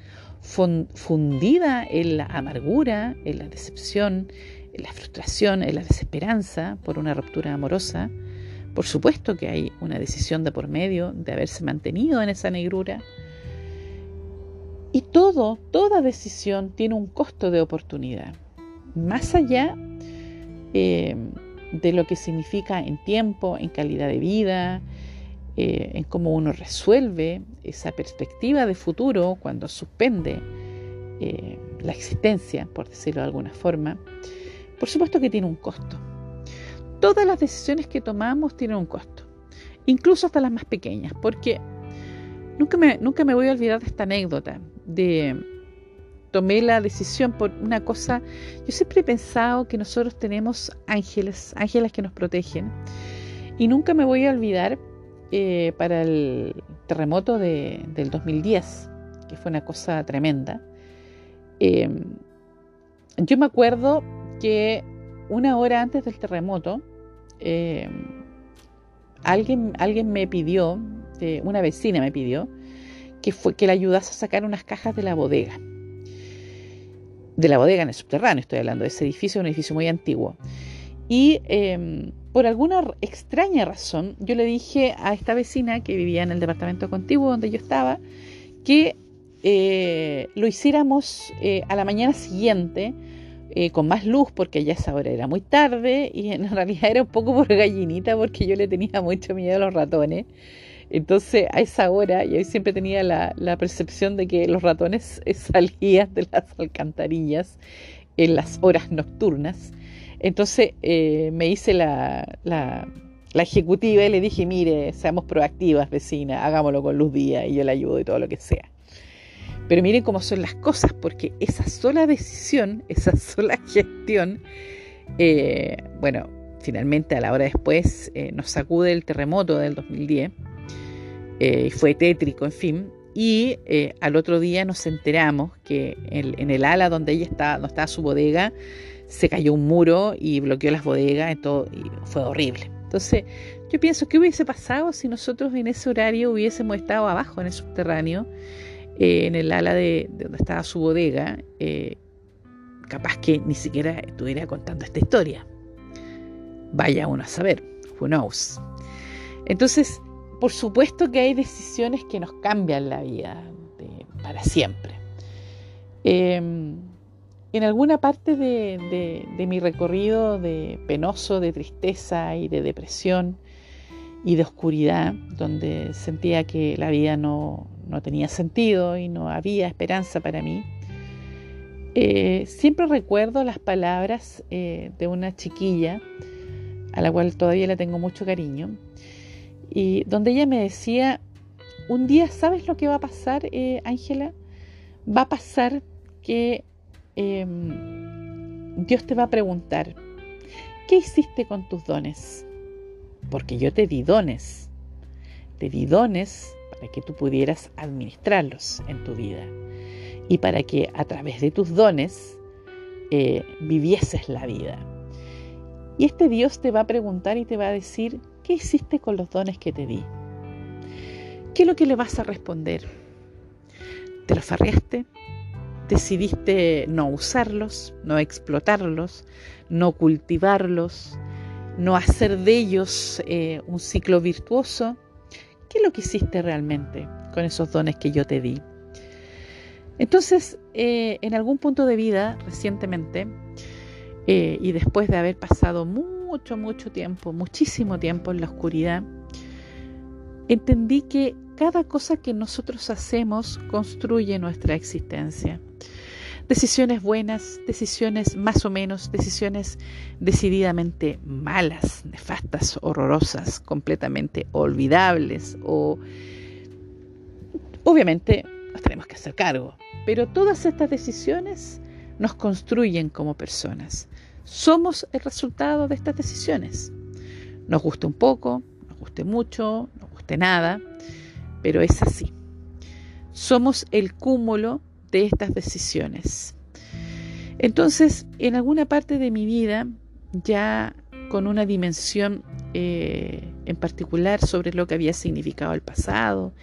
fundida en la amargura, en la decepción, en la frustración, en la desesperanza por una ruptura amorosa. Por supuesto que hay una decisión de por medio de haberse mantenido en esa negrura. Y todo, toda decisión tiene un costo de oportunidad más allá eh, de lo que significa en tiempo, en calidad de vida, eh, en cómo uno resuelve esa perspectiva de futuro cuando suspende eh, la existencia, por decirlo de alguna forma, por supuesto que tiene un costo. Todas las decisiones que tomamos tienen un costo, incluso hasta las más pequeñas, porque nunca me, nunca me voy a olvidar de esta anécdota de tomé la decisión por una cosa, yo siempre he pensado que nosotros tenemos ángeles, ángeles que nos protegen. Y nunca me voy a olvidar eh, para el terremoto de, del 2010, que fue una cosa tremenda. Em, yo me acuerdo que una hora antes del terremoto, em, alguien, alguien me pidió, eh, una vecina me pidió, que, fue, que le ayudase a sacar unas cajas de la bodega de la bodega en el subterráneo, estoy hablando de ese edificio, un edificio muy antiguo. Y em, por alguna extraña razón, yo le dije a esta vecina que vivía en el departamento contiguo donde yo estaba, que eh, lo hiciéramos eh, a la mañana siguiente, eh, con más luz, porque ya esa hora era muy tarde, y en realidad era un poco por gallinita, porque yo le tenía mucho miedo a los ratones. Entonces, a esa hora, yo siempre tenía la, percepción de que los ratones salían de las alcantarillas en las horas nocturnas. Entonces, eh, me hice la, la, ejecutiva y le dije, mire, seamos proactivas, vecina, hagámoslo con luz día y yo le ayudo y todo lo que sea. Pero miren cómo son las cosas, porque esa sola decisión, esa sola gestión, Eh, bueno, finalmente a la hora después eh, nos sacude el terremoto del 2010 y fue tétrico, en fin. Y al otro día nos enteramos que en, el ala donde ella estaba, donde estaba su bodega, se cayó un muro y bloqueó las bodegas, y fue horrible. Entonces, yo pienso, ¿qué hubiese pasado si nosotros en ese horario hubiésemos estado abajo en el subterráneo, eh, en el ala de, donde estaba su bodega? Eh, capaz que ni siquiera estuviera contando esta historia. Vaya uno a saber, who knows. Entonces, por supuesto que hay decisiones que nos cambian la vida para siempre. Em, en alguna parte de, mi recorrido de penoso, de tristeza y de depresión y de oscuridad, donde sentía que la vida no, tenía sentido y no había esperanza para mí, eh, siempre recuerdo las palabras eh, de una chiquilla a la cual todavía le tengo mucho cariño, y donde ella me decía, un día, ¿sabes lo que va a pasar, eh, Ángela? va a pasar que Em, Dios te va a preguntar, ¿qué hiciste con tus dones? Porque yo te di dones. Te di dones para que tú pudieras administrarlos en tu vida y para que a través de tus dones eh, vivieses la vida. Y este Dios te va a preguntar y te va a decir, ¿qué hiciste con los dones que te di? ¿Qué es lo que le vas a responder? ¿Te los farreaste? decidiste no usarlos, no explotarlos, no cultivarlos, no hacer de ellos eh, un ciclo virtuoso, ¿qué es lo que hiciste realmente con esos dones que yo te di? Entonces, eh, en algún punto de vida recientemente, eh, y después de haber pasado mucho, mucho tiempo, muchísimo tiempo en la oscuridad, entendí que cada cosa que nosotros hacemos construye nuestra existencia. Decisiones buenas, decisiones más o menos, decisiones decididamente malas, nefastas, horrorosas, completamente olvidables o obviamente nos tenemos que hacer cargo. Pero todas estas decisiones nos construyen como personas. Somos el resultado de estas decisiones. Nos guste un poco, nos guste mucho, nos guste nada, pero es así. Somos el cúmulo de estas decisiones. Entonces, en alguna parte de mi vida, ya con una dimensión eh, en particular sobre lo que había significado el pasado,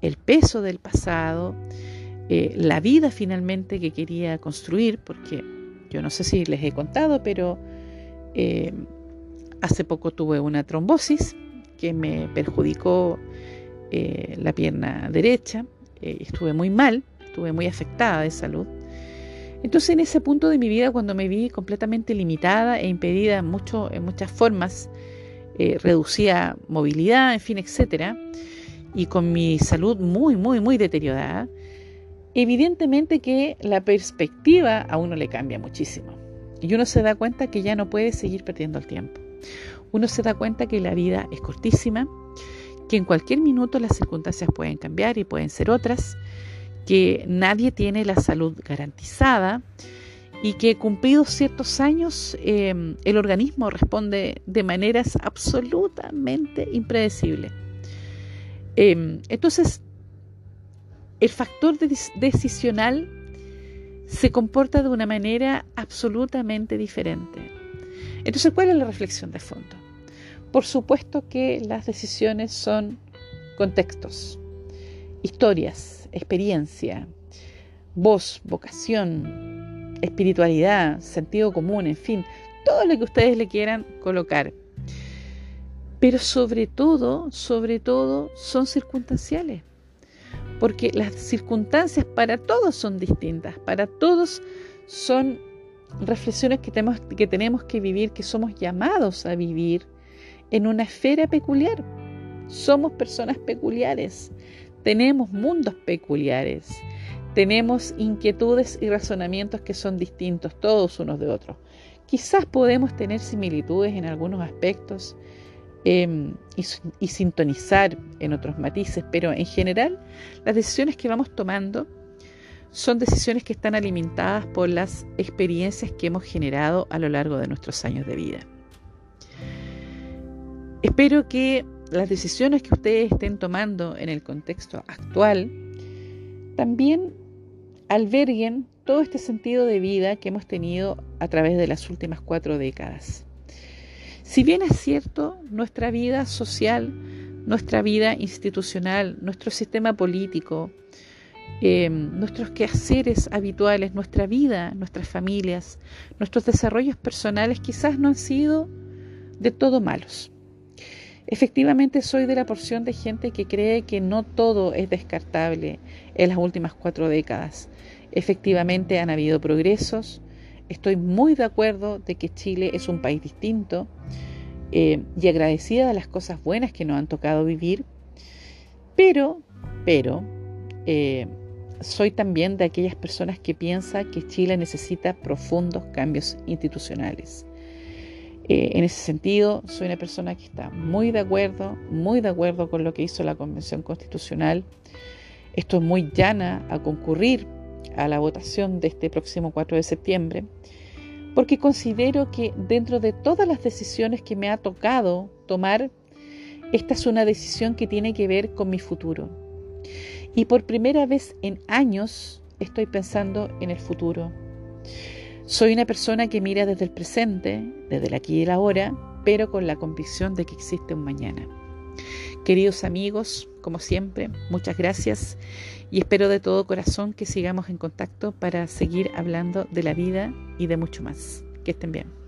el peso del pasado, eh, la vida finalmente que quería construir, porque yo no sé si les he contado, pero eh, hace poco tuve una trombosis que me perjudicó la pierna derecha, estuve muy mal, estuve muy afectada de salud. Entonces en ese punto de mi vida, cuando me vi completamente limitada e impedida en, mucho, en muchas formas, eh, reducía movilidad, en fin, etcétera, y con mi salud muy, muy, muy deteriorada, evidentemente que la perspectiva a uno le cambia muchísimo. Y uno se da cuenta que ya no puede seguir perdiendo el tiempo. Uno se da cuenta que la vida es cortísima, que en cualquier minuto las circunstancias pueden cambiar y pueden ser otras, que nadie tiene la salud garantizada y que cumplidos ciertos años em, el organismo responde de maneras absolutamente impredecibles. Em, entonces, el factor decisional se comporta de una manera absolutamente diferente. Entonces, ¿cuál es la reflexión de fondo? Por supuesto que las decisiones son contextos, historias, experiencia, voz, vocación, espiritualidad, sentido común, en fin, todo lo que ustedes le quieran colocar. Pero sobre todo, sobre todo, son circunstanciales. Porque las circunstancias para todos son distintas, para todos son reflexiones que tenemos, que tenemos que vivir, que somos llamados a vivir en una esfera peculiar. Somos personas peculiares, tenemos mundos peculiares, tenemos inquietudes y razonamientos que son distintos todos unos de otros. Quizás podemos tener similitudes en algunos aspectos em, y, y sintonizar en otros matices, pero en general las decisiones que vamos tomando son decisiones que están alimentadas por las experiencias que hemos generado a lo largo de nuestros años de vida. Espero que las decisiones que ustedes estén tomando en el contexto actual también alberguen todo este sentido de vida que hemos tenido a través de las últimas cuatro décadas. Si bien es cierto, nuestra vida social, nuestra vida institucional, nuestro sistema político, eh, nuestros quehaceres habituales, nuestra vida, nuestras familias, nuestros desarrollos personales quizás no han sido de todo malos. Efectivamente soy de la porción de gente que cree que no todo es descartable en las últimas cuatro décadas. Efectivamente han habido progresos. Estoy muy de acuerdo de que Chile es un país distinto eh, y agradecida de las cosas buenas que nos han tocado vivir. Pero, pero, eh, soy también de aquellas personas que piensan que Chile necesita profundos cambios institucionales. Eh, en ese sentido, soy una persona que está muy de acuerdo, muy de acuerdo con lo que hizo la Convención Constitucional. Estoy muy llana a concurrir a la votación de este próximo 4 de septiembre, porque considero que dentro de todas las decisiones que me ha tocado tomar, esta es una decisión que tiene que ver con mi futuro. Y por primera vez en años estoy pensando en el futuro. Soy una persona que mira desde el presente, desde el aquí y el ahora, pero con la convicción de que existe un mañana. Queridos amigos, como siempre, muchas gracias y espero de todo corazón que sigamos en contacto para seguir hablando de la vida y de mucho más. Que estén bien.